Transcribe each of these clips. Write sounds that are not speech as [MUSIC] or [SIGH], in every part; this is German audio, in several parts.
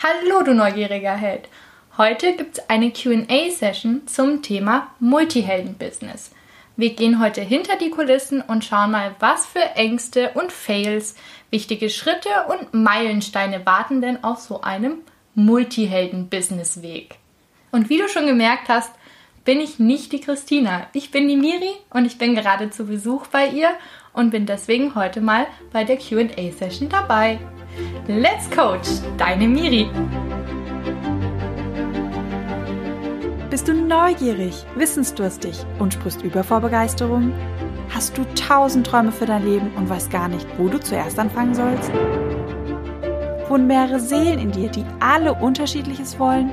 Hallo, du neugieriger Held! Heute gibt es eine QA-Session zum Thema Multihelden-Business. Wir gehen heute hinter die Kulissen und schauen mal, was für Ängste und Fails, wichtige Schritte und Meilensteine warten denn auf so einem Multihelden-Business-Weg. Und wie du schon gemerkt hast, bin ich nicht die Christina. Ich bin die Miri und ich bin gerade zu Besuch bei ihr und bin deswegen heute mal bei der QA-Session dabei. Let's Coach, deine Miri. Bist du neugierig, wissensdurstig und sprichst über vor Begeisterung? Hast du tausend Träume für dein Leben und weißt gar nicht, wo du zuerst anfangen sollst? Wohnen mehrere Seelen in dir, die alle unterschiedliches wollen?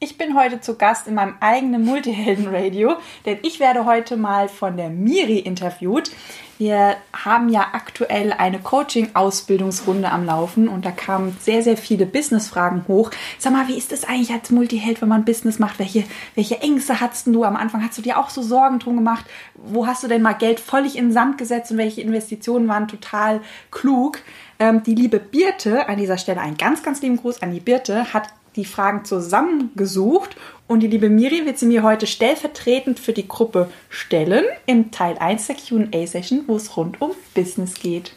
Ich bin heute zu Gast in meinem eigenen Multihelden-Radio, denn ich werde heute mal von der Miri interviewt. Wir haben ja aktuell eine Coaching-Ausbildungsrunde am Laufen und da kamen sehr, sehr viele Business-Fragen hoch. Sag mal, wie ist es eigentlich als Multiheld, wenn man Business macht? Welche, welche Ängste hattest du am Anfang? Hast du dir auch so Sorgen drum gemacht? Wo hast du denn mal Geld völlig in den Sand gesetzt und welche Investitionen waren total klug? Ähm, die liebe Birte, an dieser Stelle einen ganz, ganz lieben Gruß an die Birte, hat die Fragen zusammengesucht und die liebe Miri wird sie mir heute stellvertretend für die Gruppe stellen im Teil 1 der QA-Session, wo es rund um Business geht.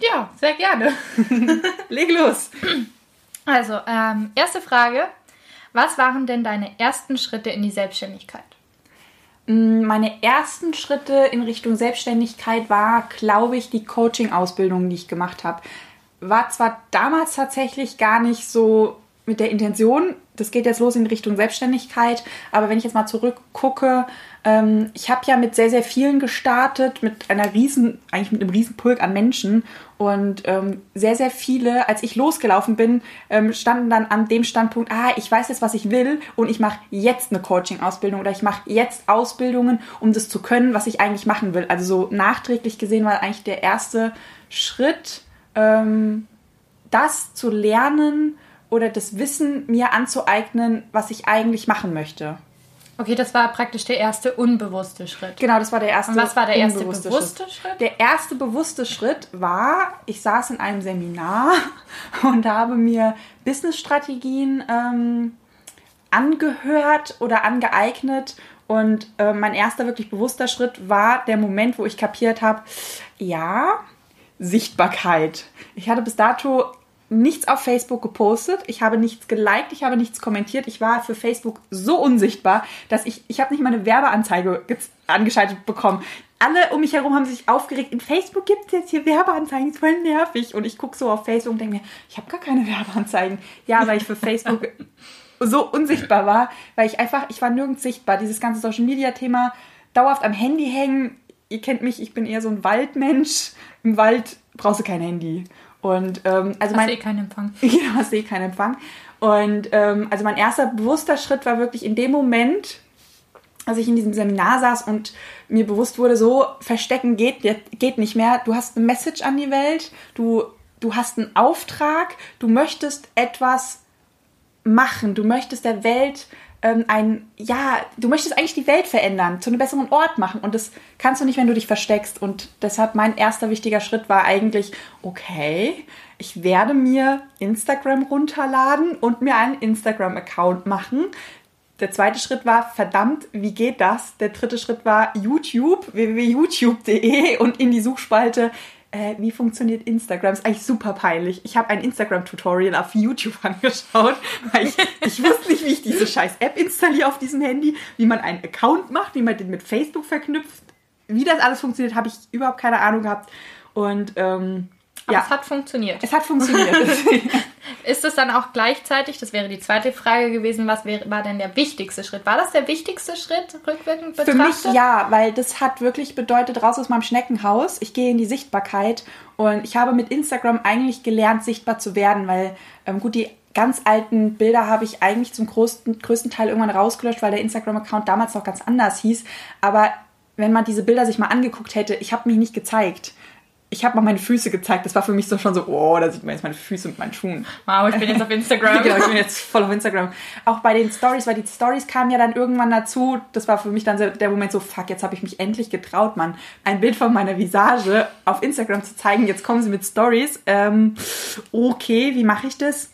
Ja, sehr gerne. [LAUGHS] Leg los. Also, ähm, erste Frage. Was waren denn deine ersten Schritte in die Selbstständigkeit? Mm, meine ersten Schritte in Richtung Selbstständigkeit war, glaube ich, die Coaching-Ausbildung, die ich gemacht habe war zwar damals tatsächlich gar nicht so mit der Intention, das geht jetzt los in Richtung Selbstständigkeit, aber wenn ich jetzt mal zurückgucke, ähm, ich habe ja mit sehr, sehr vielen gestartet, mit einer riesen, eigentlich mit einem riesen Pulk an Menschen und ähm, sehr, sehr viele, als ich losgelaufen bin, ähm, standen dann an dem Standpunkt, ah, ich weiß jetzt, was ich will und ich mache jetzt eine Coaching-Ausbildung oder ich mache jetzt Ausbildungen, um das zu können, was ich eigentlich machen will. Also so nachträglich gesehen war eigentlich der erste Schritt, ähm, das zu lernen oder das Wissen mir anzueignen, was ich eigentlich machen möchte. Okay, das war praktisch der erste unbewusste Schritt. Genau, das war der erste. Und was war der erste bewusste Schritt? Schritt? Der erste bewusste Schritt war, ich saß in einem Seminar [LAUGHS] und habe mir Businessstrategien ähm, angehört oder angeeignet. Und äh, mein erster wirklich bewusster Schritt war der Moment, wo ich kapiert habe, ja, Sichtbarkeit. Ich hatte bis dato nichts auf Facebook gepostet, ich habe nichts geliked, ich habe nichts kommentiert. Ich war für Facebook so unsichtbar, dass ich, ich habe nicht mal eine Werbeanzeige angeschaltet bekommen. Alle um mich herum haben sich aufgeregt. In Facebook gibt es jetzt hier Werbeanzeigen, ist voll nervig. Und ich gucke so auf Facebook und denke mir, ich habe gar keine Werbeanzeigen. Ja, weil ich für Facebook [LAUGHS] so unsichtbar war, weil ich einfach, ich war nirgends sichtbar. Dieses ganze Social Media Thema dauerhaft am Handy hängen. Ihr kennt mich, ich bin eher so ein Waldmensch im Wald brauchst du kein Handy. Und ähm, also hast mein, eh keinen Empfang. [LAUGHS] Genau, hast eh keinen Empfang. Und ähm, also mein erster bewusster Schritt war wirklich in dem Moment, als ich in diesem Seminar saß und mir bewusst wurde, so verstecken geht, geht nicht mehr. Du hast eine Message an die Welt, du, du hast einen Auftrag, du möchtest etwas machen, du möchtest der Welt ähm, ein, ja, du möchtest eigentlich die Welt verändern, zu einem besseren Ort machen. Und das kannst du nicht, wenn du dich versteckst. Und deshalb mein erster wichtiger Schritt war eigentlich, okay, ich werde mir Instagram runterladen und mir einen Instagram-Account machen. Der zweite Schritt war, verdammt, wie geht das? Der dritte Schritt war YouTube, www.youtube.de und in die Suchspalte äh, wie funktioniert Instagram? Ist eigentlich super peinlich. Ich habe ein Instagram-Tutorial auf YouTube [LAUGHS] angeschaut, weil ich, ich wusste nicht, wie ich diese scheiß App installiere auf diesem Handy, wie man einen Account macht, wie man den mit Facebook verknüpft. Wie das alles funktioniert, habe ich überhaupt keine Ahnung gehabt. Und ähm, aber ja. es hat funktioniert. Es hat funktioniert. [LAUGHS] [LAUGHS] Ist es dann auch gleichzeitig, das wäre die zweite Frage gewesen, was wäre, war denn der wichtigste Schritt? War das der wichtigste Schritt, rückwirkend betrachtet? Für mich ja, weil das hat wirklich bedeutet, raus aus meinem Schneckenhaus. Ich gehe in die Sichtbarkeit und ich habe mit Instagram eigentlich gelernt, sichtbar zu werden, weil ähm, gut, die ganz alten Bilder habe ich eigentlich zum größten, größten Teil irgendwann rausgelöscht, weil der Instagram-Account damals noch ganz anders hieß. Aber wenn man diese Bilder sich mal angeguckt hätte, ich habe mich nicht gezeigt. Ich habe mal meine Füße gezeigt. Das war für mich so schon so, oh, da sieht man jetzt meine Füße mit meinen Schuhen. Wow, ich bin jetzt auf [LAUGHS] Instagram. genau, ich bin jetzt voll auf Instagram. Auch bei den Stories, weil die Stories kamen ja dann irgendwann dazu. Das war für mich dann der Moment so, fuck, jetzt habe ich mich endlich getraut, Mann, ein Bild von meiner Visage auf Instagram zu zeigen. Jetzt kommen sie mit Stories. Ähm, okay, wie mache ich das?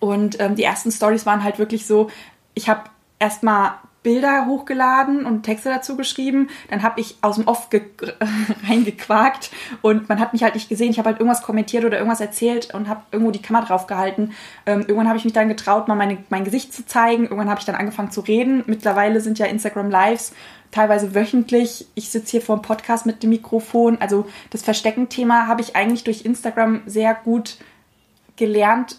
Und ähm, die ersten Stories waren halt wirklich so, ich habe erstmal Bilder hochgeladen und Texte dazu geschrieben. Dann habe ich aus dem Off [LAUGHS] reingequakt und man hat mich halt nicht gesehen. Ich habe halt irgendwas kommentiert oder irgendwas erzählt und habe irgendwo die Kamera drauf gehalten. Ähm, irgendwann habe ich mich dann getraut, mal meine, mein Gesicht zu zeigen. Irgendwann habe ich dann angefangen zu reden. Mittlerweile sind ja Instagram Lives teilweise wöchentlich. Ich sitze hier vor dem Podcast mit dem Mikrofon. Also das Verstecken-Thema habe ich eigentlich durch Instagram sehr gut gelernt,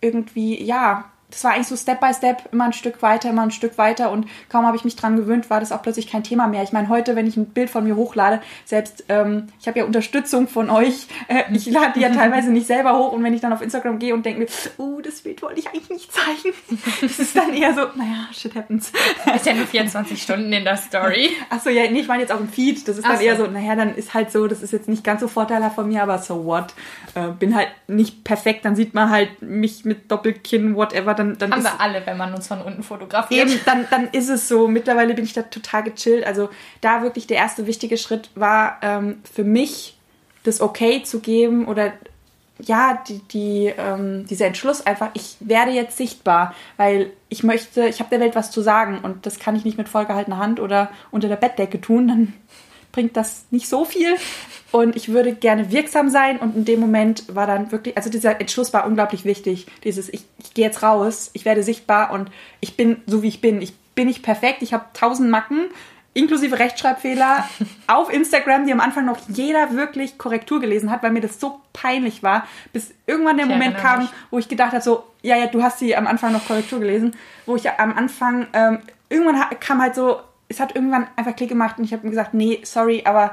irgendwie, ja, das war eigentlich so Step by Step, immer ein Stück weiter, immer ein Stück weiter und kaum habe ich mich dran gewöhnt, war das auch plötzlich kein Thema mehr. Ich meine, heute, wenn ich ein Bild von mir hochlade, selbst, ähm, ich habe ja Unterstützung von euch, äh, ich lade die ja teilweise nicht selber hoch und wenn ich dann auf Instagram gehe und denke mir, oh, das Bild wollte ich eigentlich nicht zeigen, [LAUGHS] das ist dann eher so, naja, shit happens. Ist ja nur 24 Stunden in der Story. [LAUGHS] Achso, ja, nee, ich meine jetzt auch im Feed, das ist dann so. eher so, naja, dann ist halt so, das ist jetzt nicht ganz so vorteilhaft von mir, aber so what, äh, bin halt nicht perfekt, dann sieht man halt mich mit Doppelkinn, whatever, dann, dann Haben wir alle, wenn man uns von unten fotografiert. Eben, dann, dann ist es so. Mittlerweile bin ich da total gechillt. Also da wirklich der erste wichtige Schritt war ähm, für mich, das Okay zu geben oder ja, die, die, ähm, dieser Entschluss einfach, ich werde jetzt sichtbar, weil ich möchte, ich habe der Welt was zu sagen und das kann ich nicht mit vollgehaltener Hand oder unter der Bettdecke tun, dann bringt das nicht so viel und ich würde gerne wirksam sein und in dem Moment war dann wirklich, also dieser Entschluss war unglaublich wichtig. Dieses, ich, ich gehe jetzt raus, ich werde sichtbar und ich bin so, wie ich bin. Ich bin nicht perfekt, ich habe tausend Macken, inklusive Rechtschreibfehler [LAUGHS] auf Instagram, die am Anfang noch jeder wirklich Korrektur gelesen hat, weil mir das so peinlich war, bis irgendwann der ich Moment kam, mich. wo ich gedacht habe, so, ja, ja, du hast sie am Anfang noch Korrektur gelesen, wo ich am Anfang, ähm, irgendwann kam halt so, es hat irgendwann einfach Klick gemacht und ich habe mir gesagt, nee, sorry, aber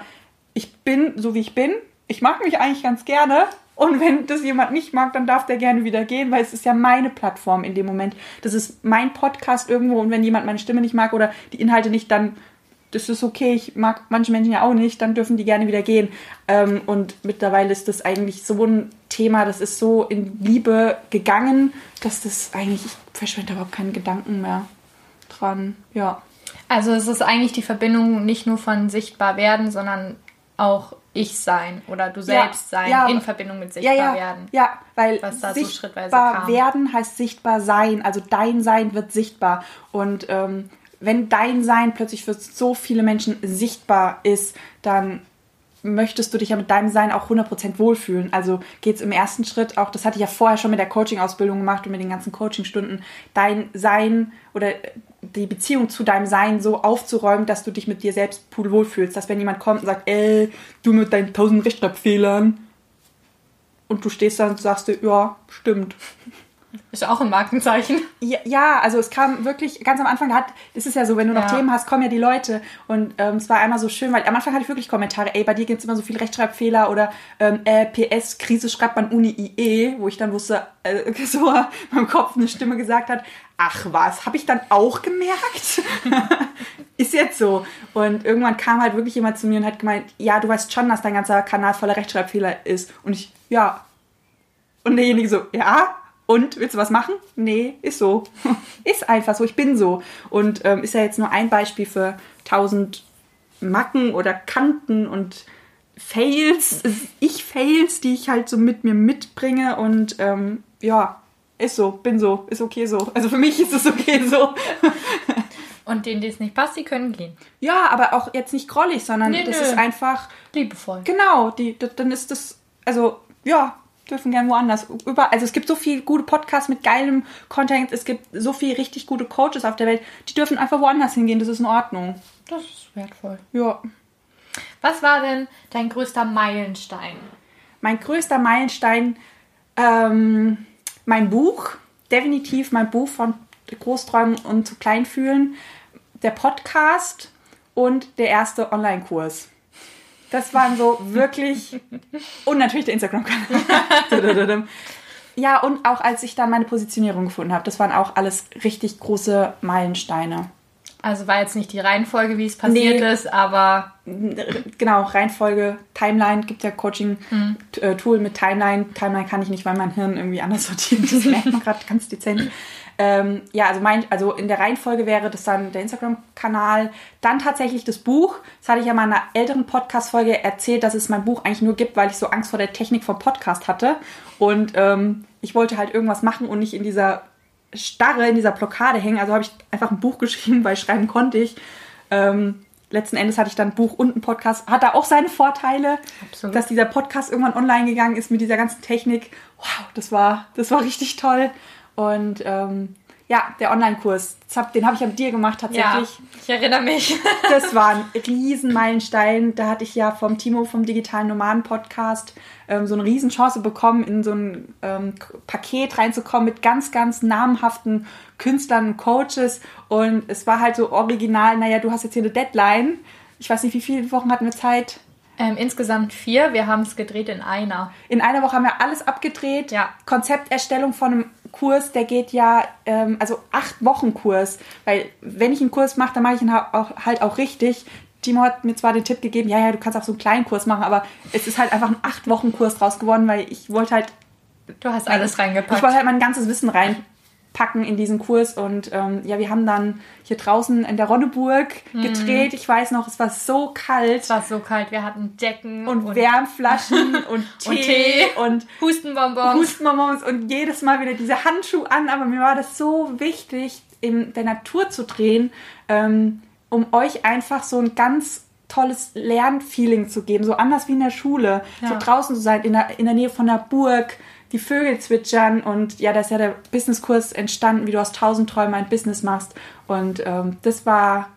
ich bin so wie ich bin. Ich mag mich eigentlich ganz gerne. Und wenn das jemand nicht mag, dann darf der gerne wieder gehen, weil es ist ja meine Plattform in dem Moment. Das ist mein Podcast irgendwo und wenn jemand meine Stimme nicht mag oder die Inhalte nicht, dann das ist okay. Ich mag manche Menschen ja auch nicht, dann dürfen die gerne wieder gehen. Ähm, und mittlerweile ist das eigentlich so ein Thema, das ist so in Liebe gegangen, dass das eigentlich, ich verschwende überhaupt keinen Gedanken mehr dran. Ja. Also es ist eigentlich die Verbindung nicht nur von sichtbar werden, sondern auch ich sein oder du selbst ja, sein ja, in Verbindung mit sichtbar ja, werden. Ja, weil was da sichtbar so schrittweise kam. werden heißt sichtbar sein. Also dein Sein wird sichtbar. Und ähm, wenn dein Sein plötzlich für so viele Menschen sichtbar ist, dann möchtest du dich ja mit deinem Sein auch 100% wohlfühlen. Also geht es im ersten Schritt auch, das hatte ich ja vorher schon mit der Coaching-Ausbildung gemacht und mit den ganzen Coaching-Stunden, dein Sein oder die Beziehung zu deinem Sein so aufzuräumen, dass du dich mit dir selbst pudelwohl fühlst. Dass wenn jemand kommt und sagt, ey, du mit deinen tausend Rechtschreibfehlern und du stehst da und sagst dir, ja, stimmt. Ist auch ein Markenzeichen. Ja, ja, also es kam wirklich ganz am Anfang, hat, es ist ja so, wenn du noch ja. Themen hast, kommen ja die Leute. Und ähm, es war einmal so schön, weil am Anfang hatte ich wirklich Kommentare, ey, bei dir gibt es immer so viele Rechtschreibfehler oder ähm, äh, PS, Krise schreibt man Uni IE, wo ich dann wusste, äh, [LAUGHS] so meinem Kopf eine Stimme gesagt hat, ach was, habe ich dann auch gemerkt? [LAUGHS] ist jetzt so. Und irgendwann kam halt wirklich jemand zu mir und hat gemeint, ja, du weißt schon, dass dein ganzer Kanal voller Rechtschreibfehler ist. Und ich, ja. Und derjenige so, ja, und willst du was machen? Nee, ist so. [LAUGHS] ist einfach so, ich bin so. Und ähm, ist ja jetzt nur ein Beispiel für tausend Macken oder Kanten und Fails, ich-Fails, die ich halt so mit mir mitbringe. Und ähm, ja, ist so, bin so, ist okay so. Also für mich ist es okay so. [LAUGHS] Und denen, die es nicht passt, die können gehen. Ja, aber auch jetzt nicht grollig, sondern nee, das nö. ist einfach. Liebevoll. Genau, die, dann ist das, also ja, dürfen gern woanders. Über, also es gibt so viele gute Podcasts mit geilem Content, es gibt so viele richtig gute Coaches auf der Welt, die dürfen einfach woanders hingehen, das ist in Ordnung. Das ist wertvoll. Ja. Was war denn dein größter Meilenstein? Mein größter Meilenstein, ähm, mein Buch, definitiv mein Buch von Großträumen und zu klein fühlen, der Podcast und der erste Online-Kurs. Das waren so wirklich. Und natürlich der Instagram-Kanal. [LAUGHS] ja, und auch als ich dann meine Positionierung gefunden habe, das waren auch alles richtig große Meilensteine. Also war jetzt nicht die Reihenfolge, wie es passiert nee. ist, aber. Genau, Reihenfolge, Timeline, gibt ja Coaching-Tool mhm. mit Timeline. Timeline kann ich nicht, weil mein Hirn irgendwie anders sortiert. Das merkt man gerade ganz dezent. Ähm, ja, also, mein, also in der Reihenfolge wäre das dann der Instagram-Kanal, dann tatsächlich das Buch. Das hatte ich ja mal in einer älteren Podcast-Folge erzählt, dass es mein Buch eigentlich nur gibt, weil ich so Angst vor der Technik vom Podcast hatte. Und ähm, ich wollte halt irgendwas machen und nicht in dieser Starre, in dieser Blockade hängen. Also habe ich einfach ein Buch [LAUGHS] geschrieben, weil schreiben konnte ich. Ähm, letzten Endes hatte ich dann ein Buch und ein Podcast. Hat da auch seine Vorteile, Absolut. dass dieser Podcast irgendwann online gegangen ist mit dieser ganzen Technik. Wow, das war, das war richtig toll. Und ähm, ja, der Online-Kurs, den habe ich ja mit dir gemacht tatsächlich. Ja, ich erinnere mich. [LAUGHS] das war ein Riesenmeilenstein. Da hatte ich ja vom Timo vom Digitalen Nomaden Podcast ähm, so eine Riesenchance bekommen, in so ein ähm, Paket reinzukommen mit ganz, ganz namhaften Künstlern und Coaches. Und es war halt so original, naja, du hast jetzt hier eine Deadline. Ich weiß nicht, wie viele Wochen hatten wir Zeit? Ähm, insgesamt vier. Wir haben es gedreht in einer. In einer Woche haben wir alles abgedreht. Ja. Konzepterstellung von einem Kurs, der geht ja, ähm, also acht Wochen Kurs. Weil wenn ich einen Kurs mache, dann mache ich ihn auch, halt auch richtig. Timo hat mir zwar den Tipp gegeben, ja, ja, du kannst auch so einen kleinen Kurs machen, aber es ist halt einfach ein acht Wochen Kurs draus geworden, weil ich wollte halt. Du hast alles reingepackt. Ich wollte halt mein ganzes Wissen rein packen in diesen Kurs. Und ähm, ja, wir haben dann hier draußen in der Ronneburg mhm. gedreht. Ich weiß noch, es war so kalt. Es war so kalt. Wir hatten Decken und, und Wärmflaschen [LAUGHS] und Tee und, Tee und Hustenbonbons. Hustenbonbons und jedes Mal wieder diese Handschuhe an. Aber mir war das so wichtig, in der Natur zu drehen, ähm, um euch einfach so ein ganz tolles Lernfeeling zu geben, so anders wie in der Schule, ja. so draußen zu sein, in der, in der Nähe von der Burg, die Vögel zwitschern und ja, da ist ja der Businesskurs entstanden, wie du aus tausend Träumen ein Business machst. Und ähm, das war,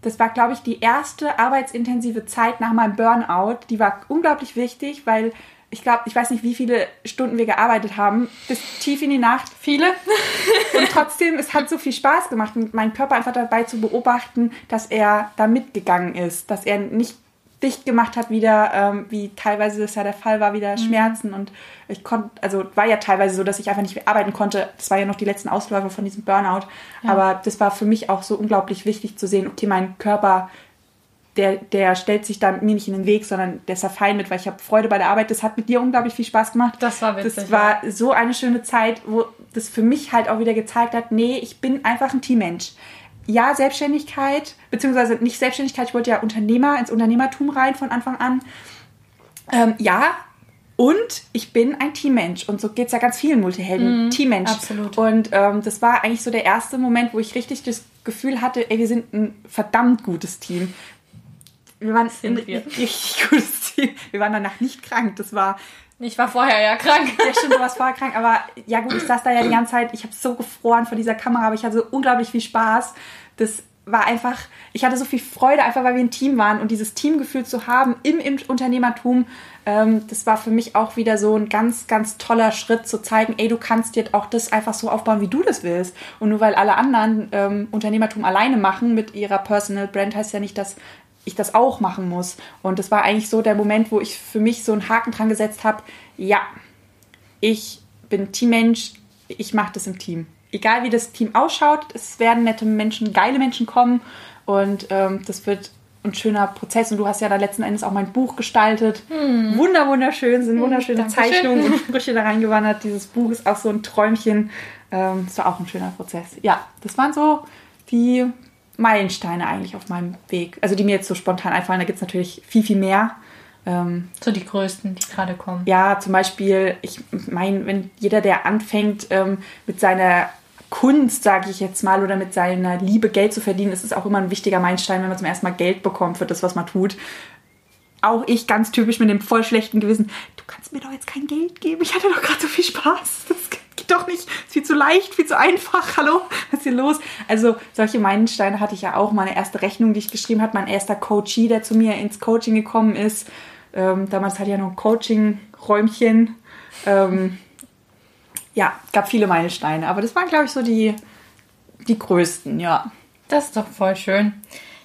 das war, glaube ich, die erste arbeitsintensive Zeit nach meinem Burnout. Die war unglaublich wichtig, weil ich glaube, ich weiß nicht, wie viele Stunden wir gearbeitet haben, bis tief in die Nacht. Viele. [LAUGHS] Und trotzdem, es hat so viel Spaß gemacht, meinen Körper einfach dabei zu beobachten, dass er da mitgegangen ist, dass er nicht dicht gemacht hat wieder, ähm, wie teilweise das ja der Fall war, wieder mhm. Schmerzen und ich konnte, also war ja teilweise so, dass ich einfach nicht mehr arbeiten konnte. Das war ja noch die letzten Ausläufer von diesem Burnout. Ja. Aber das war für mich auch so unglaublich wichtig zu sehen, okay, mein Körper, der, der stellt sich da mir nicht in den Weg, sondern der ist da fein mit, weil ich habe Freude bei der Arbeit. Das hat mit dir unglaublich viel Spaß gemacht. Das war witzig. Das war so eine schöne Zeit, wo das für mich halt auch wieder gezeigt hat, nee, ich bin einfach ein Teammensch ja, Selbstständigkeit, beziehungsweise nicht Selbstständigkeit, ich wollte ja Unternehmer, ins Unternehmertum rein von Anfang an. Ähm, ja, und ich bin ein Teammensch. Und so geht es ja ganz vielen Multihelden. Mm, Teammensch. Absolut. Und ähm, das war eigentlich so der erste Moment, wo ich richtig das Gefühl hatte, ey, wir sind ein verdammt gutes Team. Wir waren ein richtig gutes Team. Wir waren danach nicht krank. Das war ich war vorher ja krank. Ja, stimmt, du warst vorher krank. Aber ja gut, ich saß da ja die ganze Zeit. Ich habe so gefroren vor dieser Kamera, aber ich hatte so unglaublich viel Spaß. Das war einfach, ich hatte so viel Freude, einfach weil wir ein Team waren. Und dieses Teamgefühl zu haben im, im Unternehmertum, ähm, das war für mich auch wieder so ein ganz, ganz toller Schritt zu zeigen, ey, du kannst dir auch das einfach so aufbauen, wie du das willst. Und nur weil alle anderen ähm, Unternehmertum alleine machen mit ihrer Personal Brand, heißt ja nicht, dass ich das auch machen muss. Und das war eigentlich so der Moment, wo ich für mich so einen Haken dran gesetzt habe, ja, ich bin Teammensch, ich mache das im Team. Egal wie das Team ausschaut, es werden nette Menschen, geile Menschen kommen und ähm, das wird ein schöner Prozess. Und du hast ja da letzten Endes auch mein Buch gestaltet. Hm. Wunder, wunderschön, sind hm, wunderschöne hm, Zeichnungen und [LAUGHS] Sprüche da reingewandert. Dieses Buch ist auch so ein Träumchen. Ähm, das war auch ein schöner Prozess. Ja, das waren so die Meilensteine eigentlich auf meinem Weg. Also die mir jetzt so spontan einfallen. Da gibt es natürlich viel, viel mehr. Ähm, so die größten, die gerade kommen. Ja, zum Beispiel, ich meine, wenn jeder, der anfängt ähm, mit seiner Kunst, sage ich jetzt mal, oder mit seiner Liebe Geld zu verdienen, ist es auch immer ein wichtiger Meilenstein, wenn man zum ersten Mal Geld bekommt für das, was man tut. Auch ich ganz typisch mit dem voll schlechten Gewissen. Du kannst mir doch jetzt kein Geld geben. Ich hatte doch gerade so viel Spaß. Das geht doch nicht. Ist viel zu leicht, viel zu einfach. Hallo, hier los? Also solche Meilensteine hatte ich ja auch. Meine erste Rechnung, die ich geschrieben habe, mein erster Coachie, der zu mir ins Coaching gekommen ist. Ähm, damals hatte ich ja noch ein Coaching-Räumchen. Ähm, ja, gab viele Meilensteine, aber das waren, glaube ich, so die, die größten, ja. Das ist doch voll schön.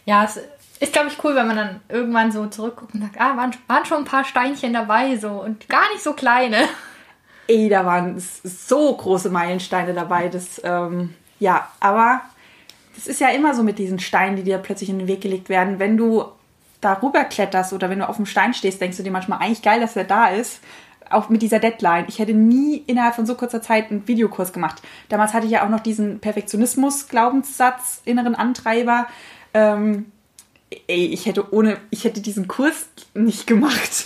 Ja, es ist, glaube ich, cool, wenn man dann irgendwann so zurückguckt und sagt, ah, waren, waren schon ein paar Steinchen dabei so und gar nicht so kleine. Ey, da waren so große Meilensteine dabei. Das, ähm, ja, aber das ist ja immer so mit diesen Steinen, die dir plötzlich in den Weg gelegt werden. Wenn du darüber kletterst oder wenn du auf dem Stein stehst, denkst du dir manchmal eigentlich geil, dass er da ist. Auch mit dieser Deadline. Ich hätte nie innerhalb von so kurzer Zeit einen Videokurs gemacht. Damals hatte ich ja auch noch diesen Perfektionismus-Glaubenssatz, inneren Antreiber. Ähm, ey, ich hätte ohne, ich hätte diesen Kurs nicht gemacht. [LAUGHS]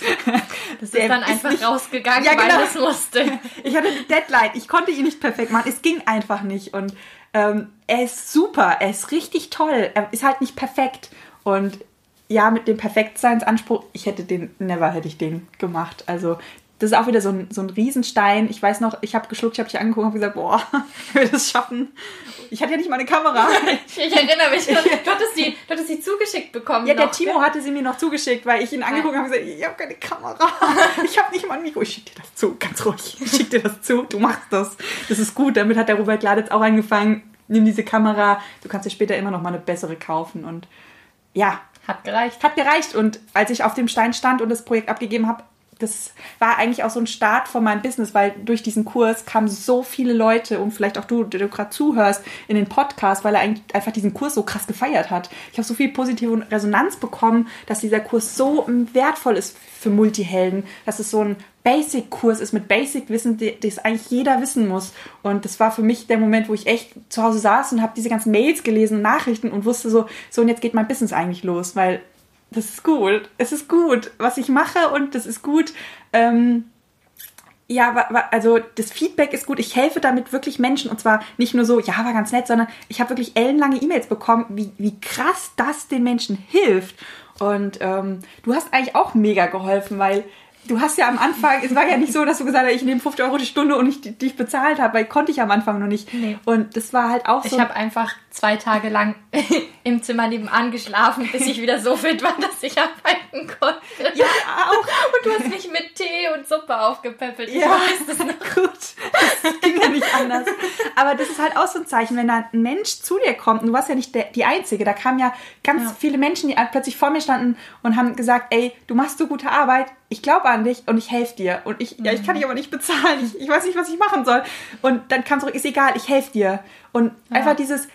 Das ist dann ist einfach nicht, rausgegangen, ja, genau. weil es musste. Ich hatte eine Deadline, ich konnte ihn nicht perfekt machen, es ging einfach nicht und ähm, er ist super, er ist richtig toll, er ist halt nicht perfekt und ja, mit dem Perfektseinsanspruch, ich hätte den, never hätte ich den gemacht. Also das ist auch wieder so ein, so ein Riesenstein. Ich weiß noch, ich habe geschluckt, ich habe dich angeguckt und gesagt, boah, [LAUGHS] ich will das schaffen. Ich hatte ja nicht mal eine Kamera. [LAUGHS] ich erinnere mich, du hattest, die, du hattest die zugeschickt bekommen. Ja, noch. der Timo hatte sie mir noch zugeschickt, weil ich ihn angeguckt habe und gesagt, ich habe keine Kamera. [LAUGHS] Ich habe nicht mal ein Mikro. Ich schicke dir das zu, ganz ruhig. Ich schicke dir das zu, du machst das. Das ist gut. Damit hat der Robert Gladitz auch angefangen. Nimm diese Kamera, du kannst dir später immer noch mal eine bessere kaufen. Und ja. Hat gereicht. Hat gereicht. Und als ich auf dem Stein stand und das Projekt abgegeben habe, das war eigentlich auch so ein Start von meinem Business, weil durch diesen Kurs kamen so viele Leute und vielleicht auch du, der du gerade zuhörst, in den Podcast, weil er eigentlich einfach diesen Kurs so krass gefeiert hat. Ich habe so viel positive Resonanz bekommen, dass dieser Kurs so wertvoll ist für Multihelden, dass es so ein Basic-Kurs ist mit Basic-Wissen, das eigentlich jeder wissen muss. Und das war für mich der Moment, wo ich echt zu Hause saß und habe diese ganzen Mails gelesen, Nachrichten und wusste so, so und jetzt geht mein Business eigentlich los, weil das ist gut. Es ist gut, was ich mache und das ist gut. Ähm, ja, also das Feedback ist gut. Ich helfe damit wirklich Menschen und zwar nicht nur so, ja, war ganz nett, sondern ich habe wirklich ellenlange E-Mails bekommen, wie, wie krass das den Menschen hilft. Und ähm, du hast eigentlich auch mega geholfen, weil du hast ja am Anfang, es war ja nicht so, dass du gesagt hast, ich nehme 50 Euro die Stunde und ich dich bezahlt habe, weil konnte ich am Anfang noch nicht. Nee. Und das war halt auch so. Ich habe einfach zwei Tage lang [LAUGHS] im Zimmer nebenan geschlafen, bis ich wieder so fit war, dass ich arbeiten konnte. Ja, auch. Und du hast mich mit Tee und Suppe aufgepäppelt. Ich ja, weiß das noch. gut. Das ging ja nicht anders. Aber das ist halt auch so ein Zeichen, wenn da ein Mensch zu dir kommt, und du warst ja nicht der, die Einzige, da kamen ja ganz ja. viele Menschen, die plötzlich vor mir standen und haben gesagt, ey, du machst so gute Arbeit, ich glaube an dich und ich helfe dir. Und ich, ja, ich kann dich aber nicht bezahlen. Ich, ich weiß nicht, was ich machen soll. Und dann kam zurück, ist egal, ich helfe dir. Und ja. einfach dieses,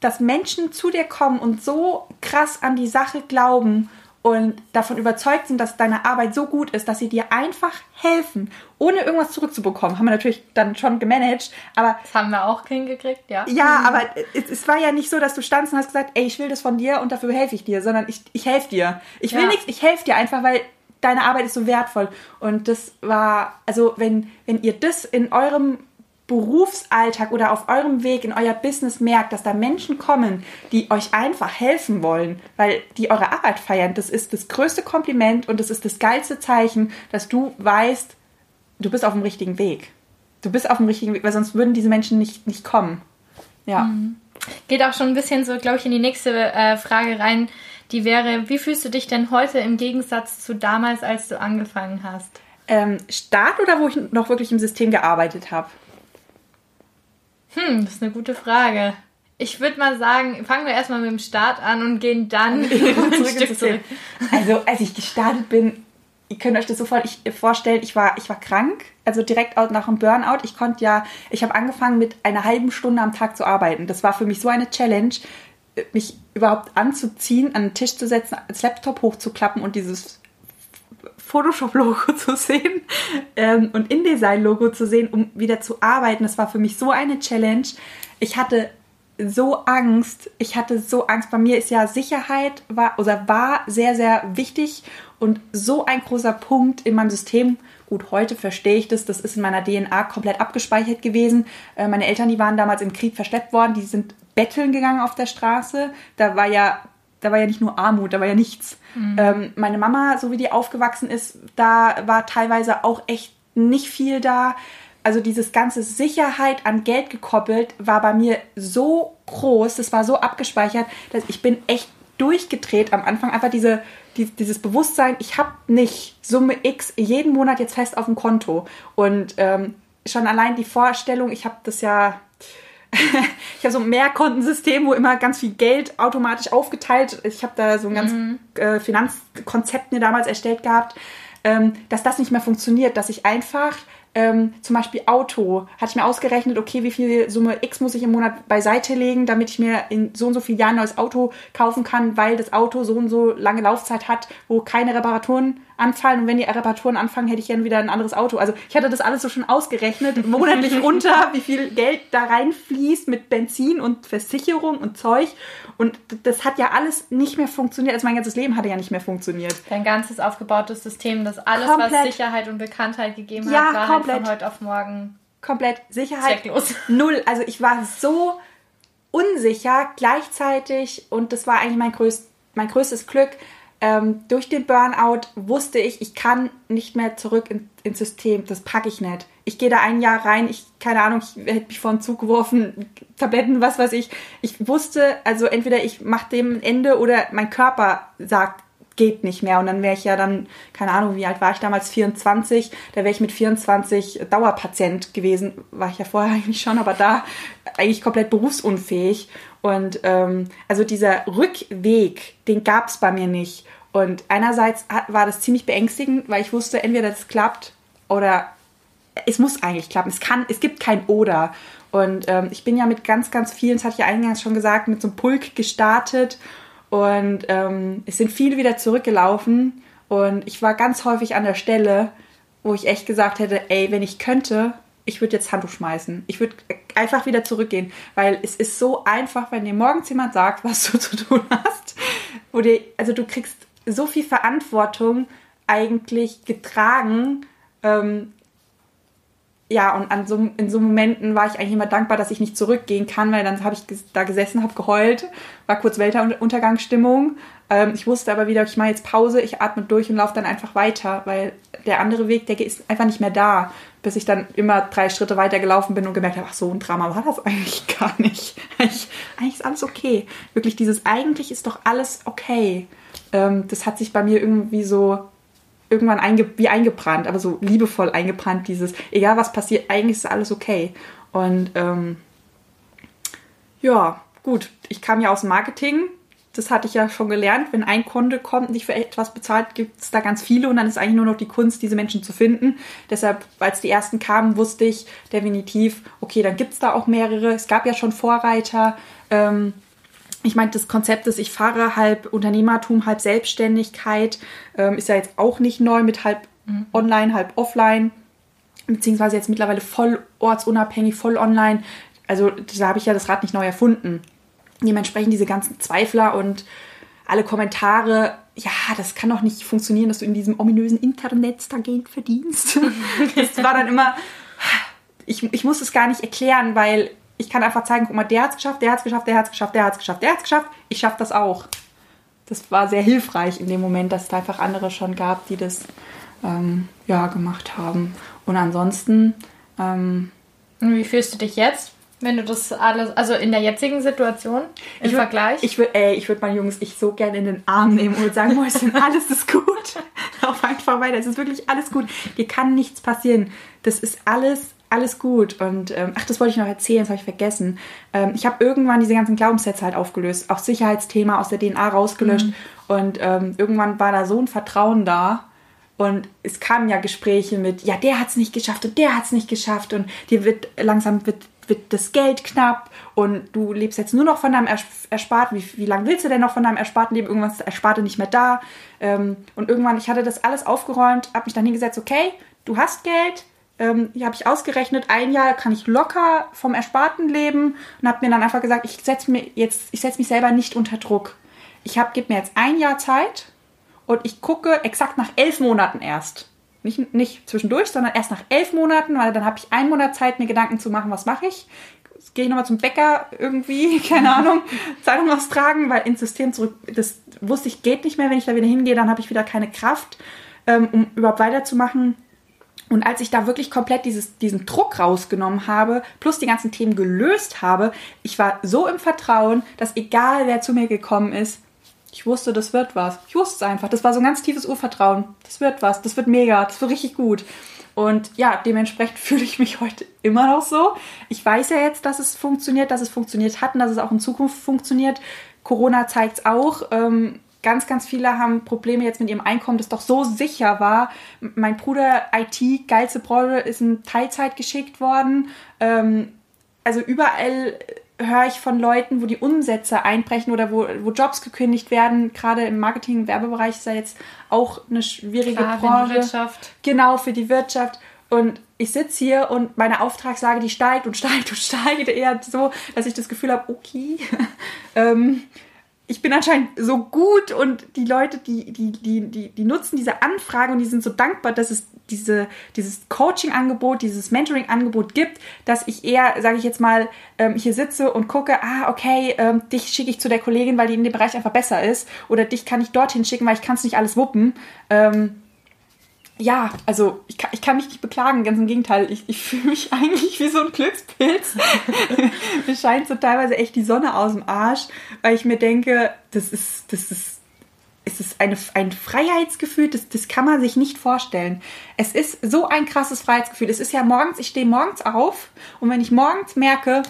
dass Menschen zu dir kommen und so krass an die Sache glauben und davon überzeugt sind, dass deine Arbeit so gut ist, dass sie dir einfach helfen, ohne irgendwas zurückzubekommen. Haben wir natürlich dann schon gemanagt, aber... Das haben wir auch hingekriegt, ja. Ja, aber es, es, war ja nicht so, dass du standst und hast gesagt, ey, ich will das von dir und dafür helfe ich dir, sondern ich, ich helfe dir. Ich will ja. nichts, ich helfe dir einfach, weil deine Arbeit ist so wertvoll. Und das war, also wenn, wenn ihr das in eurem Berufsalltag oder auf eurem Weg in euer Business merkt, dass da Menschen kommen, die euch einfach helfen wollen, weil die eure Arbeit feiern, das ist das größte Kompliment und das ist das geilste Zeichen, dass du weißt, du bist auf dem richtigen Weg. Du bist auf dem richtigen Weg, weil sonst würden diese Menschen nicht, nicht kommen. Ja. Mhm. Geht auch schon ein bisschen so, glaube ich, in die nächste äh, Frage rein die wäre, wie fühlst du dich denn heute im Gegensatz zu damals, als du angefangen hast? Ähm, Start oder wo ich noch wirklich im System gearbeitet habe? Hm, das ist eine gute Frage. Ich würde mal sagen, fangen wir erstmal mit dem Start an und gehen dann ein [LAUGHS] Stück zurück. [LAUGHS] Also, als ich gestartet bin, ihr könnt euch das sofort vorstellen, ich war, ich war krank, also direkt nach dem Burnout. Ich konnte ja, ich habe angefangen mit einer halben Stunde am Tag zu arbeiten. Das war für mich so eine Challenge mich überhaupt anzuziehen, an den Tisch zu setzen, das Laptop hochzuklappen und dieses Photoshop-Logo [LAUGHS] zu sehen ähm, und InDesign-Logo zu sehen, um wieder zu arbeiten. Das war für mich so eine Challenge. Ich hatte so Angst. Ich hatte so Angst. Bei mir ist ja Sicherheit war oder war sehr, sehr wichtig und so ein großer Punkt in meinem System. Gut, heute verstehe ich das. Das ist in meiner DNA komplett abgespeichert gewesen. Äh, meine Eltern, die waren damals im Krieg verschleppt worden. Die sind betteln gegangen auf der Straße. Da war ja, da war ja nicht nur Armut, da war ja nichts. Mhm. Ähm, meine Mama, so wie die aufgewachsen ist, da war teilweise auch echt nicht viel da. Also dieses ganze Sicherheit an Geld gekoppelt war bei mir so groß, das war so abgespeichert, dass ich bin echt durchgedreht am Anfang. Einfach diese, die, dieses Bewusstsein, ich habe nicht Summe X jeden Monat jetzt fest auf dem Konto. Und ähm, schon allein die Vorstellung, ich habe das ja, [LAUGHS] ich habe so ein Mehrkontensystem, wo immer ganz viel Geld automatisch aufgeteilt. Ich habe da so ein ganz Mhm. äh, Finanzkonzept mir damals erstellt gehabt, ähm, dass das nicht mehr funktioniert, dass ich einfach ähm, zum Beispiel Auto, hatte ich mir ausgerechnet, okay, wie viel Summe X muss ich im Monat beiseite legen, damit ich mir in so und so vielen Jahren ein neues Auto kaufen kann, weil das Auto so und so lange Laufzeit hat, wo keine Reparaturen anfallen. Und wenn die Reparaturen anfangen, hätte ich dann wieder ein anderes Auto. Also ich hatte das alles so schon ausgerechnet, monatlich [LAUGHS] runter, wie viel Geld da reinfließt mit Benzin und Versicherung und Zeug. Und das hat ja alles nicht mehr funktioniert. Also mein ganzes Leben hatte ja nicht mehr funktioniert. Dein ganzes aufgebautes System, das alles, Komplett. was Sicherheit und Bekanntheit gegeben Ja, hat, war komplett. halt von heute auf morgen Komplett Sicherheit. zwecklos. [LAUGHS] Null. Also ich war so unsicher gleichzeitig und das war eigentlich mein, größt, mein größtes Glück. Ähm, durch den Burnout wusste ich, ich kann nicht mehr zurück in, ins System. Das packe ich nicht. Ich gehe da ein Jahr rein, ich, keine Ahnung, ich hätte mich vor den Zug geworfen, [LAUGHS] Tabletten, was weiß ich. Ich wusste, also entweder ich mache dem ein Ende oder mein Körper sagt, geht nicht mehr. Und dann wäre ich ja dann, keine Ahnung, wie alt war ich damals, 24, da wäre ich mit 24 Dauerpatient gewesen. War ich ja vorher [LAUGHS] eigentlich schon, aber da eigentlich komplett berufsunfähig. Und ähm, also dieser Rückweg, den gab es bei mir nicht. Und einerseits war das ziemlich beängstigend, weil ich wusste, entweder das klappt oder es muss eigentlich klappen. Es kann, es gibt kein Oder. Und ähm, ich bin ja mit ganz, ganz vielen, das hatte ich ja eingangs schon gesagt, mit so einem Pulk gestartet. Und ähm, es sind viele wieder zurückgelaufen. Und ich war ganz häufig an der Stelle, wo ich echt gesagt hätte, ey, wenn ich könnte, ich würde jetzt Handtuch schmeißen. Ich würde einfach wieder zurückgehen. Weil es ist so einfach, wenn dir morgens jemand sagt, was du zu tun hast. Wo dir, also du kriegst so viel Verantwortung eigentlich getragen. Ähm, ja, und an so, in so Momenten war ich eigentlich immer dankbar, dass ich nicht zurückgehen kann, weil dann habe ich da gesessen, habe geheult, war kurz Weltuntergangsstimmung. Ähm, ich wusste aber wieder, ich mache jetzt Pause, ich atme durch und laufe dann einfach weiter, weil der andere Weg, der ist einfach nicht mehr da, bis ich dann immer drei Schritte weiter gelaufen bin und gemerkt habe, ach so ein Drama war das [LAUGHS] eigentlich gar nicht. Eigentlich, eigentlich ist alles okay. Wirklich dieses eigentlich ist doch alles okay. Ähm, das hat sich bei mir irgendwie so irgendwann einge wie eingebrannt, aber so liebevoll eingebrannt, dieses, egal was passiert, eigentlich ist alles okay. Und ähm, ja, gut, ich kam ja aus Marketing, das hatte ich ja schon gelernt, wenn ein Kunde kommt und dich für etwas bezahlt, gibt es da ganz viele und dann ist eigentlich nur noch die Kunst, diese Menschen zu finden. Deshalb, als die ersten kamen, wusste ich definitiv, okay, dann gibt es da auch mehrere. Es gab ja schon Vorreiter. Ähm, ich meine, das Konzept ist, ich fahre halb Unternehmertum, halb Selbstständigkeit, ähm, ist ja jetzt auch nicht neu mit halb online, halb offline, beziehungsweise jetzt mittlerweile voll ortsunabhängig, voll online. Also da habe ich ja das Rad nicht neu erfunden. Dementsprechend diese ganzen Zweifler und alle Kommentare, ja, das kann doch nicht funktionieren, dass du in diesem ominösen Internet da Geld verdienst. [LAUGHS] das war dann immer, ich, ich muss es gar nicht erklären, weil ich kann einfach zeigen, guck mal, der hat's geschafft, der hat's geschafft, der hat's geschafft, der hat's geschafft, der hat's geschafft, ich schaff das auch. Das war sehr hilfreich in dem Moment, dass es da einfach andere schon gab, die das ähm, ja gemacht haben. Und ansonsten, ähm, Und wie fühlst du dich jetzt, wenn du das alles, also in der jetzigen Situation im ich würd- Vergleich? Ich würde, ey, ich würde meine Jungs ich so gerne in den Arm nehmen und sagen, Mäuschen, alles ist gut. [LAUGHS] Lauf einfach weiter. Es ist wirklich alles gut. Dir kann nichts passieren. Das ist alles, alles gut. Und ähm, ach, das wollte ich noch erzählen, das habe ich vergessen. Ähm, ich habe irgendwann diese ganzen Glaubenssätze halt aufgelöst, auch Sicherheitsthema aus der DNA rausgelöscht. Und ähm, irgendwann war da so ein Vertrauen da. Und es kamen ja Gespräche mit, ja, der hat es nicht geschafft und der hat es nicht geschafft und dir wird langsam wird, wird das Geld knapp und du lebst jetzt nur noch von deinem Ers- Ersparten. Wie, wie lange willst du denn noch von deinem Ersparten leben? Irgendwann ist das Ersparte nicht mehr da. Ähm, und irgendwann, ich hatte das alles aufgeräumt, habe mich dann hingesetzt, okay, du hast Geld, ähm, hier habe ich ausgerechnet, ein Jahr kann ich locker vom Ersparten leben und habe mir dann einfach gesagt, ich setze mir jetzt, ich setze mich selber nicht unter Druck. Ich habe, gib mir jetzt ein Jahr Zeit und ich gucke exakt nach elf Monaten erst. Nicht, nicht zwischendurch, sondern erst nach elf Monaten, weil dann habe ich einen Monat Zeit, mir Gedanken zu machen, was mache ich. Gehe ich nochmal zum Bäcker irgendwie, [LAUGHS] keine Ahnung, Zeitung austragen, weil ins System zurück, das wusste ich, geht nicht mehr. Wenn ich da wieder hingehe, dann habe ich wieder keine Kraft, ähm, um überhaupt weiterzumachen. Und als ich da wirklich komplett dieses, diesen Druck rausgenommen habe, plus die ganzen Themen gelöst habe, ich war so im Vertrauen, dass egal wer zu mir gekommen ist, ich wusste, das wird was. Ich wusste es einfach. Das war so ein ganz tiefes Urvertrauen. Das wird was. Das wird mega. Das wird richtig gut. Und ja, dementsprechend [LAUGHS] fühle ich mich heute immer noch so. Ich weiß ja jetzt, dass es funktioniert, dass es funktioniert hat und dass es auch in Zukunft funktioniert. Corona zeigt es auch. Ähm, ganz, ganz viele haben Probleme jetzt mit ihrem Einkommen, das doch so sicher war. Mein Bruder IT, geilste Branche, ist in Teilzeit geschickt worden. Ähm, also überall höre ich von Leuten, wo die Umsätze einbrechen oder wo, wo Jobs gekündigt werden. Gerade im Marketing- und Werbebereich ist ja jetzt auch eine schwierige Klar, Branche. Für die Wirtschaft. Genau, für die Wirtschaft. Und ich sitze hier und meine Auftragslage, die steigt und [LAUGHS] steigt und steigt eher so, dass ich das Gefühl habe, okay, [LAUGHS] ähm, ich bin anscheinend so gut und die Leute, die, die, die, die, die nutzen diese Anfrage und die sind so dankbar, dass es diese, dieses Coaching-Angebot, dieses Mentoring-Angebot gibt, dass ich eher, sage ich jetzt mal, ähm, hier sitze und gucke, ah, okay, ähm, dich schicke ich zu der Kollegin, weil die in dem Bereich einfach besser ist oder dich kann ich dorthin schicken, weil ich kann es nicht alles wuppen. Ähm, ja, also ich kann, ich kann mich nicht beklagen, ganz im Gegenteil. Ich, ich fühle mich [LAUGHS] eigentlich wie so ein Glückspilz. [LAUGHS] mir scheint so teilweise echt die Sonne aus dem Arsch, weil ich mir denke, das ist, das ist, es ist eine, ein Freiheitsgefühl, das, das kann man sich nicht vorstellen. Es ist so ein krasses Freiheitsgefühl. Es ist ja morgens, ich stehe morgens auf und wenn ich morgens merke,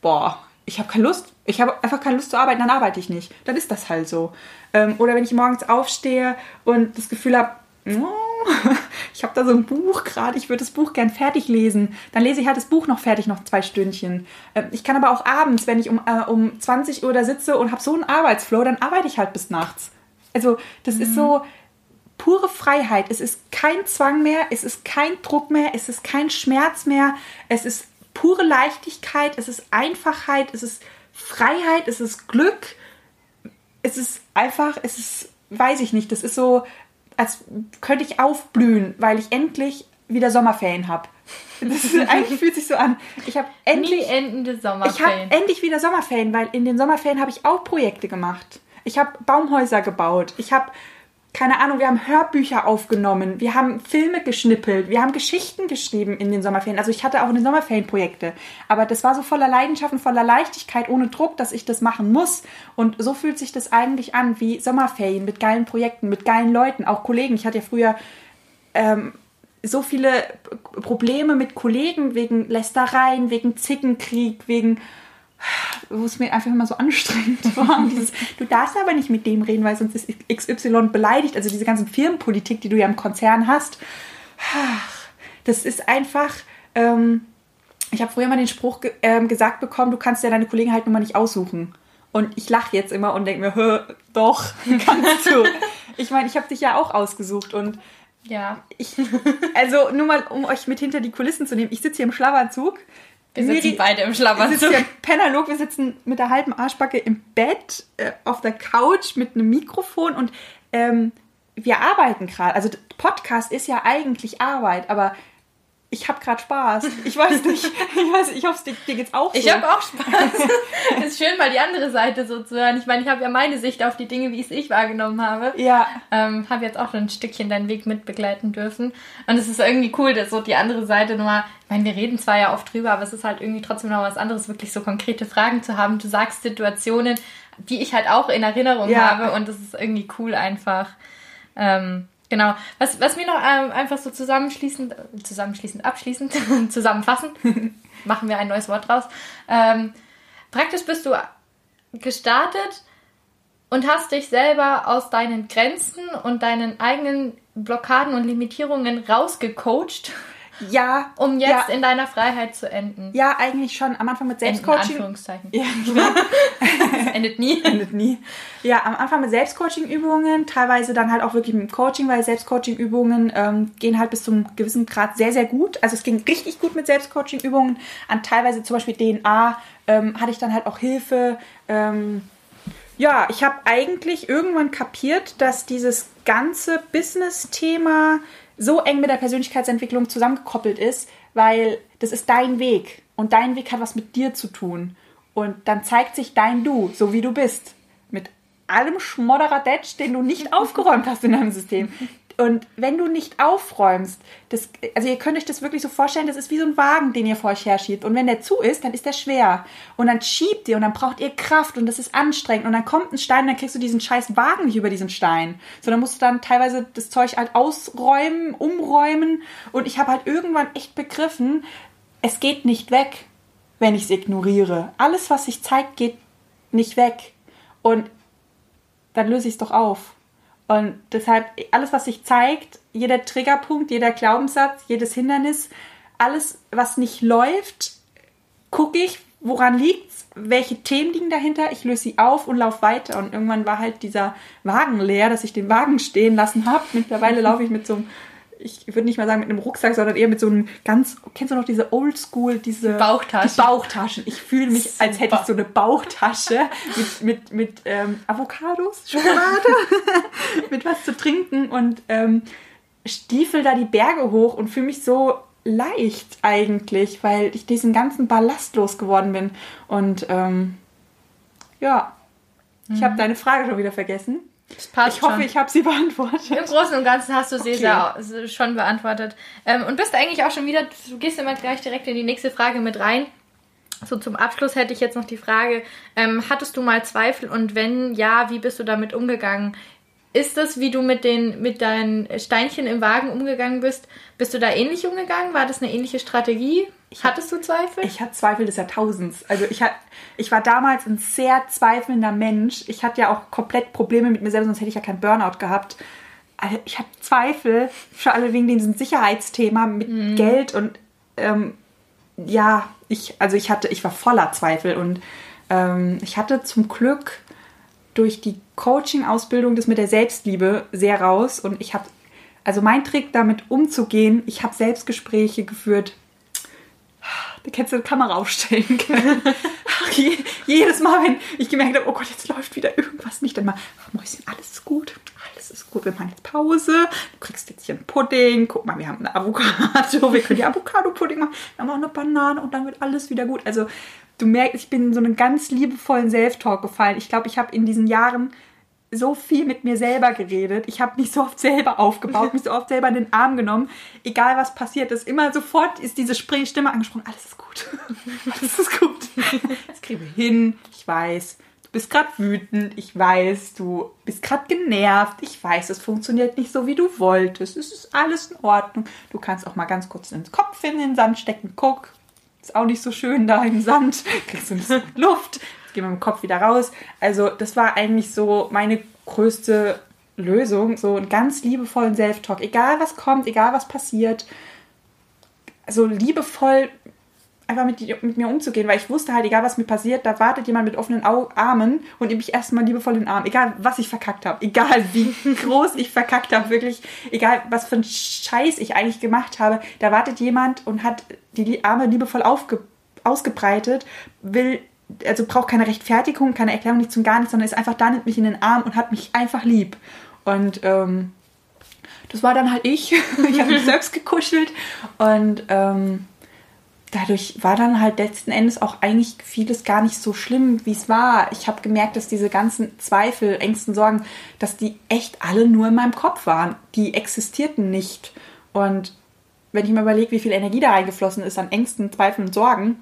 boah, ich habe keine Lust, ich habe einfach keine Lust zu arbeiten, dann arbeite ich nicht. Dann ist das halt so. Ähm, oder wenn ich morgens aufstehe und das Gefühl habe, [LAUGHS] ich habe da so ein Buch gerade, ich würde das Buch gern fertig lesen. Dann lese ich halt das Buch noch fertig, noch zwei Stündchen. Ähm, ich kann aber auch abends, wenn ich um, äh, um 20 Uhr da sitze und habe so einen Arbeitsflow, dann arbeite ich halt bis nachts. Also das mhm. ist so pure Freiheit. Es ist kein Zwang mehr, es ist kein Druck mehr, es ist kein Schmerz mehr, es ist pure Leichtigkeit, es ist Einfachheit, es ist Freiheit, es ist Glück. Es ist einfach, es ist, weiß ich nicht, das ist so, als könnte ich aufblühen, weil ich endlich wieder Sommerferien habe. eigentlich fühlt sich so an. Ich habe endlich Nie endende Sommerferien. Ich habe endlich wieder Sommerferien, weil in den Sommerferien habe ich auch Projekte gemacht. Ich habe Baumhäuser gebaut. Ich habe keine Ahnung, wir haben Hörbücher aufgenommen, wir haben Filme geschnippelt, wir haben Geschichten geschrieben in den Sommerferien. Also ich hatte auch in den Sommerferien Projekte. Aber das war so voller Leidenschaft und voller Leichtigkeit, ohne Druck, dass ich das machen muss. Und so fühlt sich das eigentlich an wie Sommerferien mit geilen Projekten, mit geilen Leuten, auch Kollegen. Ich hatte ja früher ähm, so viele Probleme mit Kollegen wegen Lästereien, wegen Zickenkrieg, wegen wo es mir einfach immer so anstrengend [LAUGHS] war. Dieses, du darfst aber nicht mit dem reden, weil sonst ist XY beleidigt. Also diese ganzen Firmenpolitik, die du ja im Konzern hast. Das ist einfach. Ähm, ich habe früher mal den Spruch ge ähm, gesagt bekommen, du kannst ja deine Kollegen halt nun mal nicht aussuchen. Und ich lache jetzt immer und denke mir, doch, kannst du. [LAUGHS] ich meine, ich habe dich ja auch ausgesucht und ja. Ich, also nur mal, um euch mit hinter die Kulissen zu nehmen. Ich sitze hier im Schlafanzug wir sitzen Miri, beide im Schlafanzug. Wir sitzen Penalog, wir sitzen mit der halben Arschbacke im Bett, äh, auf der Couch mit einem Mikrofon und ähm, wir arbeiten gerade. Also Podcast ist ja eigentlich Arbeit, aber ich habe gerade Spaß. Ich weiß nicht. [LAUGHS] Ich, weiß, ich hoffe, dir, dir geht's auch so. Ich habe auch Spaß. es [LAUGHS] ist schön, mal die andere Seite so zu hören. Ich meine, ich habe ja meine Sicht auf die Dinge, wie ich es ich wahrgenommen habe. Ja. Ähm, habe jetzt auch ein Stückchen deinen Weg mitbegleiten dürfen. Und es ist irgendwie cool, dass so die andere Seite nochmal, ich meine, wir reden zwar ja oft drüber, aber es ist halt irgendwie trotzdem noch was anderes, wirklich so konkrete Fragen zu haben. Du sagst Situationen, die ich halt auch in Erinnerung ja. habe und das ist irgendwie cool einfach. Ähm, Genau. Was, was mir noch ähm, einfach so zusammenschließend, zusammenschließend, abschließend, [LAUGHS] zusammenfassend, [LAUGHS] machen wir ein neues Wort draus. Ähm, praktisch bist du gestartet und hast dich selber aus deinen Grenzen und deinen eigenen Blockaden und Limitierungen rausgecoacht ja. Um jetzt ja. in deiner Freiheit zu enden. Ja, eigentlich schon. Am Anfang mit Selbstcoaching. In Anführungszeichen. Ja, [LAUGHS] genau. endet nie. [LAUGHS] Endet nie. Ja, am Anfang mit Selbstcoaching-Übungen, teilweise dann halt auch wirklich mit Coaching, weil Selbstcoaching-Übungen ähm, gehen halt bis zum gewissen Grad sehr, sehr gut. Also es ging richtig gut mit Selbstcoaching-Übungen. An teilweise zum Beispiel DNA ähm, hatte ich dann halt auch Hilfe. Ähm, ja, ich habe eigentlich irgendwann kapiert, dass dieses ganze Business-Thema so eng mit der Persönlichkeitsentwicklung zusammengekoppelt ist, weil das ist dein Weg und dein Weg hat was mit dir zu tun. Und dann zeigt sich dein Du, so wie du bist. Mit allem Schmodderadetsch, den du nicht aufgeräumt hast in deinem System. Und wenn du nicht aufräumst, das, also ihr könnt euch das wirklich so vorstellen, das ist wie so ein Wagen, den ihr vor euch herschiebt. Und wenn der zu ist, dann ist der schwer. Und dann schiebt ihr und dann braucht ihr Kraft und das ist anstrengend. Und dann kommt ein Stein und dann kriegst du diesen scheiß Wagen nicht über diesen Stein. Sondern musst du dann teilweise das Zeug halt ausräumen, umräumen. Und ich habe halt irgendwann echt begriffen, es geht nicht weg, wenn ich es ignoriere. Alles, was sich zeigt, geht nicht weg. Und dann löse ich es doch auf. Und deshalb, alles, was sich zeigt, jeder Triggerpunkt, jeder Glaubenssatz, jedes Hindernis, alles, was nicht läuft, gucke ich, woran liegt's, welche Themen liegen dahinter, ich löse sie auf und laufe weiter. Und irgendwann war halt dieser Wagen leer, dass ich den Wagen stehen lassen habe. Mittlerweile laufe ich mit so einem ich würde nicht mal sagen mit einem Rucksack, sondern eher mit so einem ganz, kennst du noch diese Oldschool, diese Bauchtaschen. Die Bauchtaschen. Ich fühle mich, Super. als hätte ich so eine Bauchtasche [LAUGHS] mit, mit, mit ähm, Avocados, Schokolade, [LAUGHS] mit was zu trinken und ähm, stiefel da die Berge hoch und fühle mich so leicht eigentlich, weil ich diesen ganzen Ballast losgeworden bin. Und ähm, ja, ich mhm. habe deine Frage schon wieder vergessen ich hoffe, schon. ich habe sie beantwortet. Im Großen und Ganzen hast du sie okay. schon beantwortet. Ähm, und bist eigentlich auch schon wieder, du gehst immer gleich direkt in die nächste Frage mit rein. So zum Abschluss hätte ich jetzt noch die Frage, ähm, hattest du mal Zweifel und wenn ja, wie bist du damit umgegangen? Ist das, wie du mit, den, mit deinen Steinchen im Wagen umgegangen bist, bist du da ähnlich umgegangen? War das eine ähnliche Strategie? Ich Hattest du Zweifel? Ich hatte Zweifel des Jahrtausends. Also ich, hat, ich war damals ein sehr zweifelnder Mensch. Ich hatte ja auch komplett Probleme mit mir selber, sonst hätte ich ja keinen Burnout gehabt. Also ich hatte Zweifel, für alle wegen diesem Sicherheitsthema mit mhm. Geld und ähm, ja, ich, also ich hatte, ich war voller Zweifel und ähm, ich hatte zum Glück durch die Coaching-Ausbildung das mit der Selbstliebe sehr raus und ich habe, also mein Trick damit umzugehen, ich habe Selbstgespräche geführt da hättest du eine Kamera aufstellen [LAUGHS] können. jedes Mal, wenn ich gemerkt habe, oh Gott, jetzt läuft wieder irgendwas nicht, dann mal, Mäuschen, alles ist gut, alles ist gut, wir machen jetzt Pause, du kriegst jetzt hier einen Pudding, guck mal, wir haben eine Avocado, wir können die Avocado-Pudding machen, dann haben wir auch eine Banane und dann wird alles wieder gut. Also du merkst, ich bin in so einen ganz liebevollen Self-Talk gefallen. Ich glaube, ich habe in diesen Jahren so viel mit mir selber geredet. Ich habe mich so oft selber aufgebaut, [LAUGHS] mich so oft selber in den Arm genommen. Egal was passiert ist, immer sofort ist diese Stimme angesprochen. Alles ist gut. [LAUGHS] Alles ist gut. Das kriegen wir hin. Ich weiß. Du bist gerade wütend. Ich weiß. Du bist gerade genervt. Ich weiß, es funktioniert nicht so, wie du wolltest. Es ist alles in Ordnung. Du kannst auch mal ganz kurz ins Kopf in den Sand stecken. Guck. Ist auch nicht so schön da im Sand. Kriegst du ein bisschen Luft gehen wir mit dem Kopf wieder raus. Also das war eigentlich so meine größte Lösung, so einen ganz liebevollen Self-Talk. Egal was kommt, egal was passiert, so liebevoll einfach mit, mit, mir umzugehen, weil ich wusste halt, egal was mir passiert, da wartet jemand mit offenen Armen und nimmt mich erstmal liebevoll in den Arm. Egal, was ich verkackt habe, egal wie [LAUGHS] groß ich verkackt habe, wirklich, egal was für ein Scheiß ich eigentlich gemacht habe, da wartet jemand und hat die Arme liebevoll aufge ausgebreitet, will also braucht keine Rechtfertigung, keine Erklärung, nichts und gar nichts, sondern ist einfach da, nimmt mich in den Arm und hat mich einfach lieb. Und ähm, das war dann halt ich. [LAUGHS] ich habe mich selbst gekuschelt und ähm, dadurch war dann halt letzten Endes auch eigentlich vieles gar nicht so schlimm, wie es war. Ich habe gemerkt, dass diese ganzen Zweifel, Ängsten, Sorgen, dass die echt alle nur in meinem Kopf waren. Die existierten nicht. Und wenn ich mir überlege, wie viel Energie da reingeflossen ist an Ängsten, Zweifeln und Sorgen,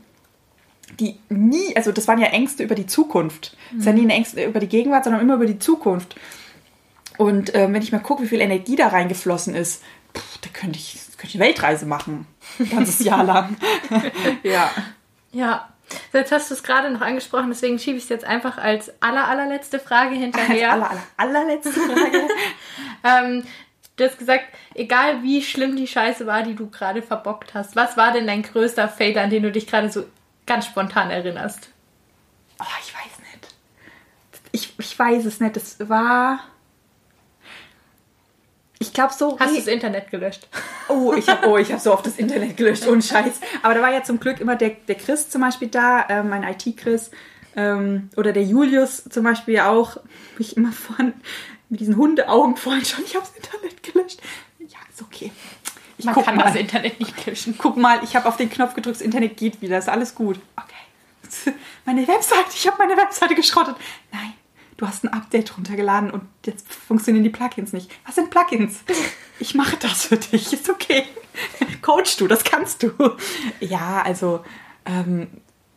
die nie, also das waren ja Ängste über die Zukunft. Mhm. Das waren nie Ängste über die Gegenwart, sondern immer über die Zukunft. Und äh, wenn ich mal gucke, wie viel Energie da reingeflossen ist, pff, da könnte ich, könnte ich eine Weltreise machen. Ein ganzes [LAUGHS] Jahr lang. [LAUGHS] ja. Ja. Jetzt hast du es gerade noch angesprochen, deswegen schiebe ich es jetzt einfach als aller, allerletzte Frage hinterher. Als aller, aller, allerletzte [LAUGHS] Frage. ähm, du hast gesagt, egal wie schlimm die Scheiße war, die du gerade verbockt hast, was war denn dein größter Fail, an den du dich gerade so ganz spontan erinnerst? Oh, ich weiß nicht. Ich, ich weiß es nicht. Es war. Ich glaube so. Hast du das Internet gelöscht? Oh, ich habe oh, hab so oft das Internet gelöscht. Und Scheiß. Aber da war ja zum Glück immer der, der Chris zum Beispiel da, äh, mein IT-Chris. Ähm, oder der Julius zum Beispiel auch. Mich immer von mit diesen Hundeaugen vorhin schon. Ich habe das Internet gelöscht. Ja, ist okay. Ich Man kann mal. das Internet nicht löschen. Guck mal, ich habe auf den Knopf gedrückt, das Internet geht wieder, ist alles gut. Okay. Meine Webseite, ich habe meine Webseite geschrottet. Nein, du hast ein Update runtergeladen und jetzt funktionieren die Plugins nicht. Was sind Plugins? [LAUGHS] Ich mache das für dich, ist okay. Coach du, das kannst du. Ja, also ähm,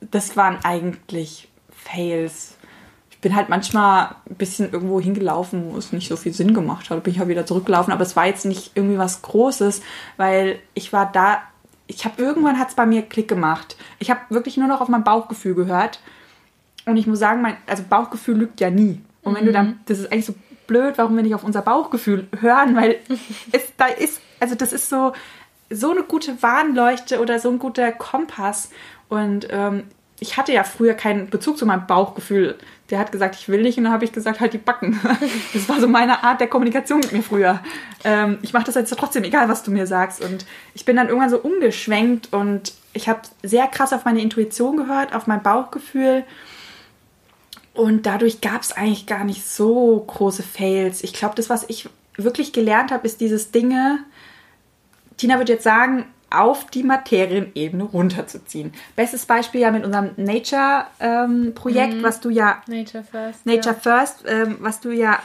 das waren eigentlich Fails. Ich bin halt manchmal ein bisschen irgendwo hingelaufen, wo es nicht so viel Sinn gemacht hat. Bin ich auch wieder zurückgelaufen, aber es war jetzt nicht irgendwie was Großes, weil ich war da. Ich habe irgendwann hat es bei mir Klick gemacht. Ich habe wirklich nur noch auf mein Bauchgefühl gehört und ich muss sagen, mein also Bauchgefühl lügt ja nie. Und wenn du dann, das ist eigentlich so blöd, warum wir nicht auf unser Bauchgefühl hören, weil [LAUGHS] es da ist, also das ist so so eine gute Warnleuchte oder so ein guter Kompass. Und ähm, ich hatte ja früher keinen Bezug zu meinem Bauchgefühl. Der hat gesagt, ich will nicht, und dann habe ich gesagt, halt die Backen. [LAUGHS] Das war so meine Art der Kommunikation mit mir früher. Ähm, ich mache das jetzt trotzdem, egal was du mir sagst. Und ich bin dann irgendwann so umgeschwenkt und ich habe sehr krass auf meine Intuition gehört, auf mein Bauchgefühl. Und dadurch gab es eigentlich gar nicht so große Fails. Ich glaube, das, was ich wirklich gelernt habe, ist dieses Dinge, Tina würde jetzt sagen, auf die Materienebene runterzuziehen. Bestes Beispiel ja mit unserem Nature-Projekt, ähm, was du ja Nature First. Nature ja. First, ähm, was du ja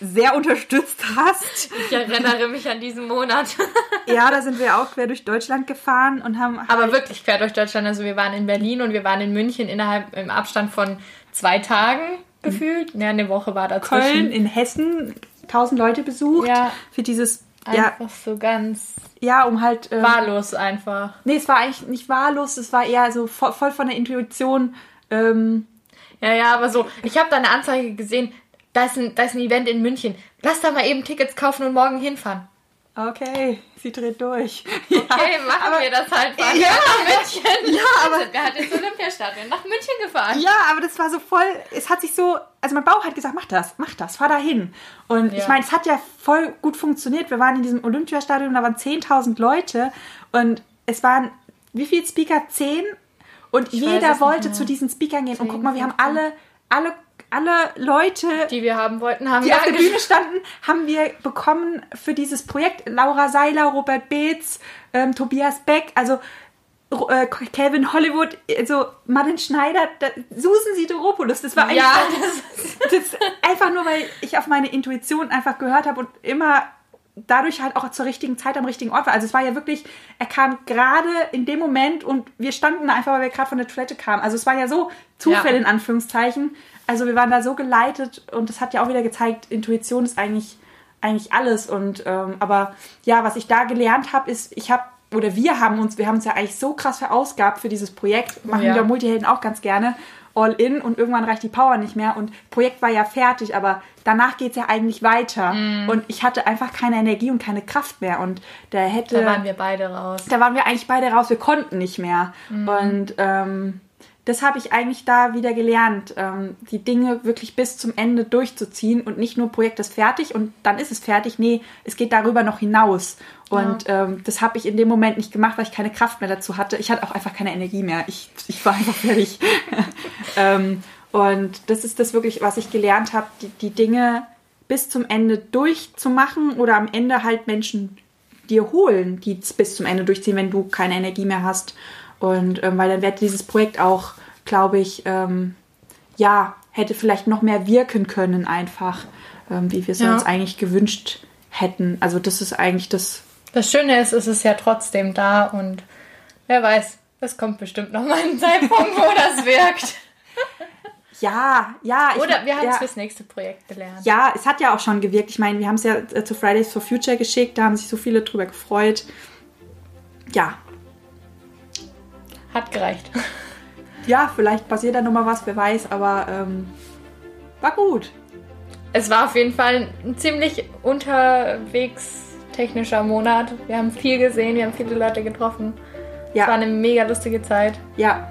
sehr unterstützt hast. Ich erinnere mich an diesen Monat. [LAUGHS] ja, da sind wir auch quer durch Deutschland gefahren und haben. Aber halt wirklich quer durch Deutschland. Also wir waren in Berlin und wir waren in München innerhalb im Abstand von zwei Tagen gefühlt. Ja, eine Woche war dazwischen. Köln in Hessen, tausend Leute besucht Ja. für dieses. Einfach Ja, so ganz ja, um halt. Ähm, wahllos einfach. nee, es war eigentlich nicht wahllos, es war eher so voll, voll von der Intuition. Ähm, Ja, ja, aber so, ich habe da eine Anzeige gesehen, da ist, ein, da ist ein Event in München. Lass da mal eben Tickets kaufen und morgen hinfahren. Okay, sie dreht durch. [LAUGHS] Okay, machen wir das halt. Fahren Ja. nach München. [LAUGHS] Ja, aber- Wir hat ins Olympiastadion nach München gefahren. Ja, aber das war so voll, es hat sich so, also mein Bauch hat gesagt, mach das, mach das, fahr da hin. Und Ja. ich meine, es hat ja voll gut funktioniert. Wir waren in diesem Olympiastadion, da waren 10.000 Leute und es waren, wie viele Speaker? Zehn? Und Ich jeder wollte zu diesen Speakern gehen. und 10, guck mal, wir haben 15. alle, alle, alle Leute, Die wir haben wollten, haben die wir auf der Bühne standen, haben wir bekommen für dieses Projekt. Laura Seiler, Robert Beetz, ähm, Tobias Beck, also äh, Calvin Hollywood, also Martin Schneider, da, Susan Sideropoulos. Das war eigentlich Ja, das, das, einfach nur, weil ich auf meine Intuition einfach gehört habe und immer dadurch halt auch zur richtigen Zeit am richtigen Ort war. Also es war ja wirklich, er kam gerade in dem Moment und wir standen da einfach, weil wir gerade von der Toilette kamen. Also es war ja so Zufälle Ja. in Anführungszeichen. Also wir waren da so geleitet und das hat ja auch wieder gezeigt, Intuition ist eigentlich eigentlich alles und ähm, aber ja, was ich da gelernt habe, ist, ich habe oder wir haben uns, wir haben uns ja eigentlich so krass verausgabt für dieses Projekt, machen Ja. wir Multihelden auch ganz gerne, all in und irgendwann reicht die Power nicht mehr und Projekt war ja fertig, aber danach geht es ja eigentlich weiter Mhm. und ich hatte einfach keine Energie und keine Kraft mehr und da hätte Da waren wir beide raus. da waren wir eigentlich beide raus, wir konnten nicht mehr. Mhm. Und ähm, das habe ich eigentlich da wieder gelernt, ähm, die Dinge wirklich bis zum Ende durchzuziehen und nicht nur Projekt ist fertig und dann ist es fertig. Nee, es geht darüber noch hinaus. Und ähm, das habe ich in dem Moment nicht gemacht, weil ich keine Kraft mehr dazu hatte. Ich hatte auch einfach keine Energie mehr. Ich, ich war einfach fertig. [LAUGHS] ähm, und das ist das wirklich, was ich gelernt habe, die, die Dinge bis zum Ende durchzumachen oder am Ende halt Menschen dir holen, die es bis zum Ende durchziehen, wenn du keine Energie mehr hast. Und ähm, weil dann wird dieses Projekt auch, glaube ich, ähm, ja, hätte vielleicht noch mehr wirken können einfach, ähm, wie wir es Ja. uns eigentlich gewünscht hätten. Also das ist eigentlich das. Das Schöne ist, es ist ja trotzdem da und wer weiß, es kommt bestimmt noch mal ein Zeitpunkt, wo das [LAUGHS] wirkt. Ja, ja. ich- Oder wir haben es ja, fürs nächste Projekt gelernt. ja, es hat ja auch schon gewirkt. Ich meine, wir haben es ja äh, zu Fridays for Future geschickt, da haben sich so viele drüber gefreut. Ja, Hat gereicht. [LAUGHS] ja, vielleicht passiert da nochmal was, wer weiß, aber ähm, war gut. Es war auf jeden Fall ein ziemlich unterwegs technischer Monat. Wir haben viel gesehen, wir haben viele Leute getroffen. Es war Ja, eine mega lustige Zeit. ja,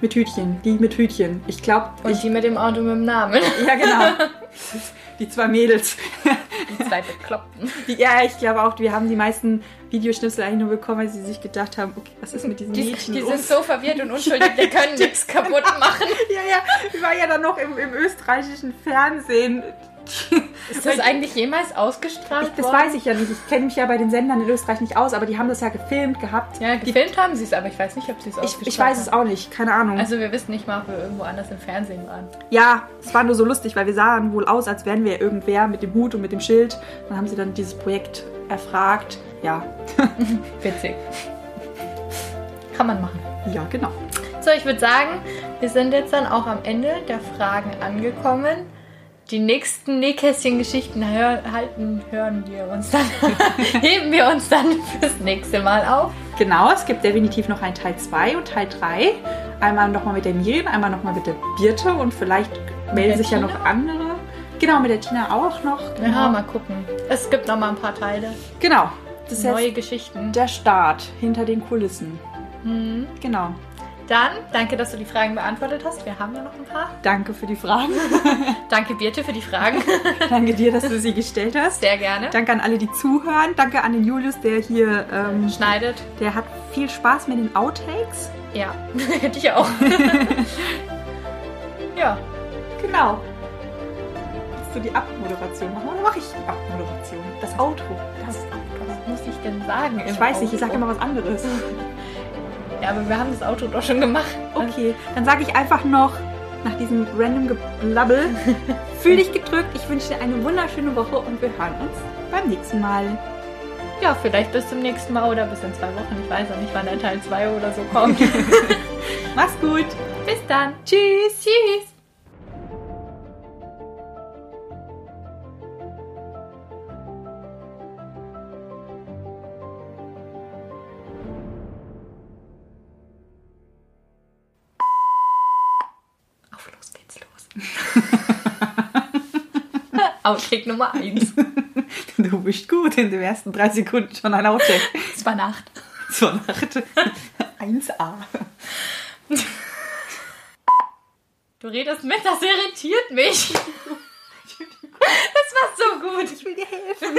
mit Hütchen, die mit Hütchen. Ich glaube, Und die mit dem Auto mit dem Namen. ja genau, [LAUGHS] die zwei Mädels. Die zwei Bekloppten. Ja, ich glaube auch, wir haben die meisten Videoschnipsel eigentlich nur bekommen, weil sie sich gedacht haben, okay, was ist mit diesen Die, Mädchen die los? sind so verwirrt und unschuldig, die können [LAUGHS] nichts kaputt machen. ja, ja, ich war ja dann noch im, im österreichischen Fernsehen. [LAUGHS] Ist das eigentlich jemals ausgestrahlt Ich, das worden? weiß ich ja nicht. Ich kenne mich ja bei den Sendern in Österreich nicht aus, aber die haben das ja gefilmt gehabt. Ja, gefilmt haben sie es, aber ich weiß nicht, ob sie es ausgestrahlt ich weiß es haben. auch nicht, keine Ahnung. Also wir wissen nicht mal, ob wir irgendwo anders im Fernsehen waren. ja, es war nur so lustig, weil wir sahen wohl aus, als wären wir irgendwer mit dem Hut und mit dem Schild. Dann haben sie dann dieses Projekt erfragt. Ja, [LAUGHS] Witzig. Kann man machen. ja, genau. So, ich würde sagen, wir sind jetzt dann auch am Ende der Fragen angekommen. Die nächsten Nähkästchen-Geschichten hör, halten, hören wir uns dann, [LAUGHS] heben wir uns dann fürs nächste Mal auf. Genau, es gibt definitiv noch ein Teil 2 und Teil 3. Einmal nochmal mit der Miriam, einmal nochmal mit der Birte und vielleicht melden sich ja Tina? noch andere. Genau, mit der Tina auch noch. Genau. Ja, mal gucken. Es gibt noch mal ein paar Teile. genau. Das Neue Geschichten. der Start hinter den Kulissen. Mhm. Genau. Dann, danke, dass du die Fragen beantwortet hast. Wir haben ja noch ein paar. Danke für die Fragen. [LAUGHS] Danke, Birte, für die Fragen. [LAUGHS] Danke dir, dass du sie gestellt hast. Sehr gerne. Danke an alle, die zuhören. Danke an den Julius, der hier, ähm, Schneidet. der hat viel Spaß mit den Outtakes. Ja, [LAUGHS] hätte ich auch. ja, Genau. Willst du die Abmoderation machen oder mache ich die Abmoderation? Das Outro. das, was muss ich denn sagen? Ich weiß nicht, ich sage immer was anderes. Ja, aber wir haben das Auto doch schon gemacht. Okay, dann sage ich einfach noch nach diesem random Geblabbel, [LAUGHS] fühl dich gedrückt. Ich wünsche dir eine wunderschöne Woche und wir hören uns beim nächsten Mal. Ja, vielleicht bis zum nächsten Mal oder bis in zwei Wochen. Ich weiß noch nicht, wann der Teil 2 oder so kommt. [LAUGHS] Mach's gut. bis dann. Tschüss. Tschüss. Outtake Nummer 1. Du bist gut in den ersten drei Sekunden schon ein Outtake. Es war Nacht. Zur Nacht. 1a. Du redest mit, das irritiert mich. Das war so gut. Ich will dir helfen.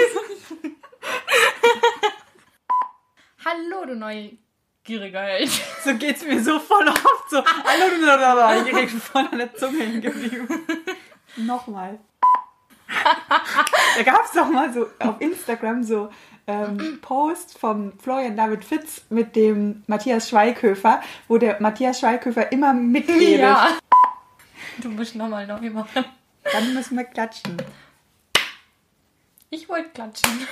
Hallo, du neugieriger Held. So geht's mir so voll oft so. Hallo, du direkt voll an der Zunge hängen geblieben. Nochmal. Da gab's doch mal so auf Instagram so ähm, Post vom Florian David Fitz mit dem Matthias Schweighöfer, wo der Matthias Schweighöfer immer mitredet. Ja. Du musst nochmal neu machen. Dann müssen wir klatschen. Ich wollte klatschen.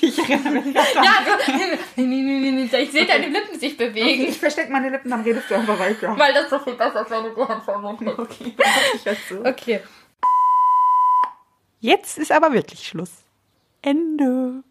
Ich erinnere mich dran. Ja, du, nee, nee, nee, ich sehe deine Lippen sich bewegen. Ich verstecke meine Lippen, dann redest du einfach weiter. Weil das so viel besser ist, wenn du die Hand verwundest. Okay, ich das so. Okay. Jetzt ist aber wirklich Schluss. Ende.